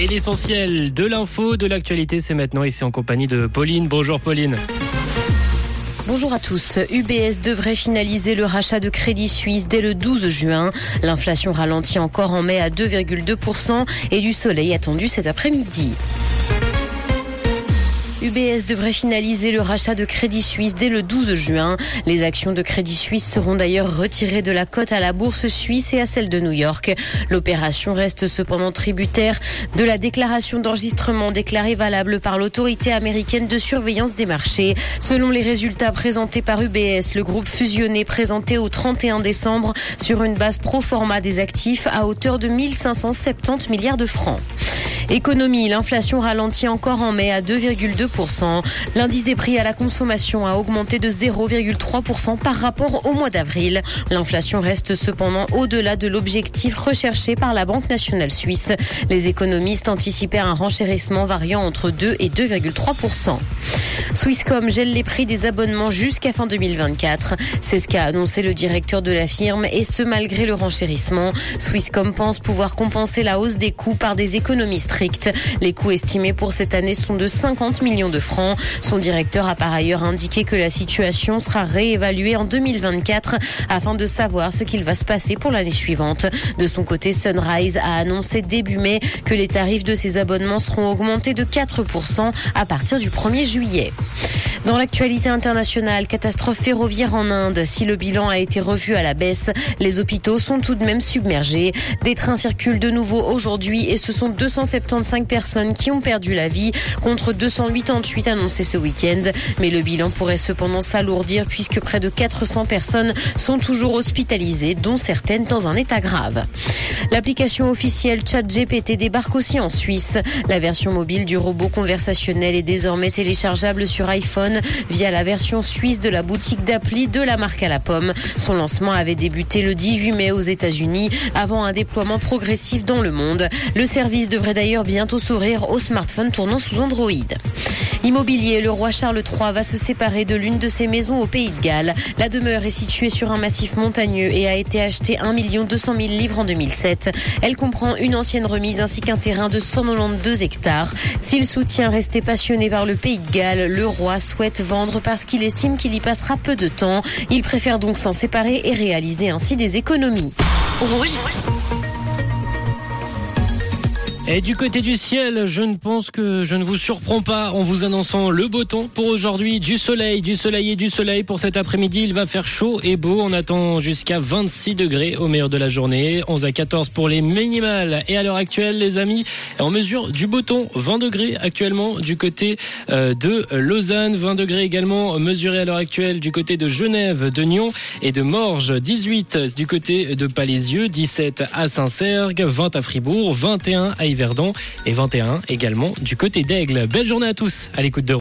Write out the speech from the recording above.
Et l'essentiel de l'info, de l'actualité, c'est maintenant c'est en compagnie de Pauline. Bonjour Pauline. Bonjour à tous. UBS devrait finaliser le rachat de Crédit Suisse dès le 12 juin. L'inflation ralentit encore en mai à 2,2% et du soleil attendu cet après-midi. UBS devrait finaliser le rachat de Crédit Suisse dès le 12 juin. Les actions de Crédit Suisse seront d'ailleurs retirées de la cote à la bourse suisse et à celle de New York. L'opération reste cependant tributaire de la déclaration d'enregistrement déclarée valable par l'autorité américaine de surveillance des marchés. Selon les résultats présentés par UBS, le groupe fusionné présenté au 31 décembre sur une base pro forma des actifs à hauteur de 1570 milliards de francs. Économie, l'inflation ralentit encore en mai à 2,2%. L'indice des prix à la consommation a augmenté de 0,3% par rapport au mois d'avril. L'inflation reste cependant au-delà de l'objectif recherché par la Banque nationale suisse. Les économistes anticipaient un renchérissement variant entre 2 et 2,3%. Swisscom gèle les prix des abonnements jusqu'à fin 2024. C'est ce qu'a annoncé le directeur de la firme et ce malgré le renchérissement. Swisscom pense pouvoir compenser la hausse des coûts par des économies Les coûts estimés pour cette année sont de 50 millions de francs. Son directeur a par ailleurs indiqué que la situation sera réévaluée en 2024 afin de savoir ce qu'il va se passer pour l'année suivante. De son côté, Sunrise a annoncé début mai que les tarifs de ses abonnements seront augmentés de 4% à partir du 1er juillet. Dans l'actualité internationale, catastrophe ferroviaire en Inde. Si le bilan a été revu à la baisse, les hôpitaux sont tout de même submergés. Des trains circulent de nouveau aujourd'hui et ce sont 275 personnes qui ont perdu la vie contre 288 annoncés ce week-end. Mais le bilan pourrait cependant s'alourdir puisque près de 400 personnes sont toujours hospitalisées, dont certaines dans un état grave. L'application officielle ChatGPT débarque aussi en Suisse. La version mobile du robot conversationnel est désormais téléchargeable sur iPhone via la version suisse de la boutique d'appli de la marque à la pomme. Son lancement avait débuté le 18 mai aux États-Unis avant un déploiement progressif dans le monde. Le service devrait d'ailleurs bientôt sourire aux smartphones tournant sous Android. Immobilier, le roi Charles III va se séparer de l'une de ses maisons au Pays de Galles. La demeure est située sur un massif montagneux et a été achetée 1 200 000 livres en 2007. Elle comprend une ancienne remise ainsi qu'un terrain de 192 hectares. S'il soutient rester passionné par le Pays de Galles, le roi souhaite vendre parce qu'il estime qu'il y passera peu de temps. Il préfère donc s'en séparer et réaliser ainsi des économies. Rouge. Et du côté du ciel, je ne pense que je ne vous surprends pas en vous annonçant le beau temps pour aujourd'hui. Du soleil, du soleil et du soleil pour cet après-midi. Il va faire chaud et beau. On attend jusqu'à 26 degrés au meilleur de la journée. 11 à 14 pour les minimales. Et à l'heure actuelle, les amis, en mesure du beau temps, 20 degrés actuellement du côté euh, de Lausanne. 20 degrés également mesurés à l'heure actuelle du côté de Genève, de Nyon et de Morges. 18 du côté de Palaisieux. 17 à Saint-Sergue. 20 à Fribourg. 21 à Et 21 également du côté d'Aigle. Belle journée à tous à l'écoute de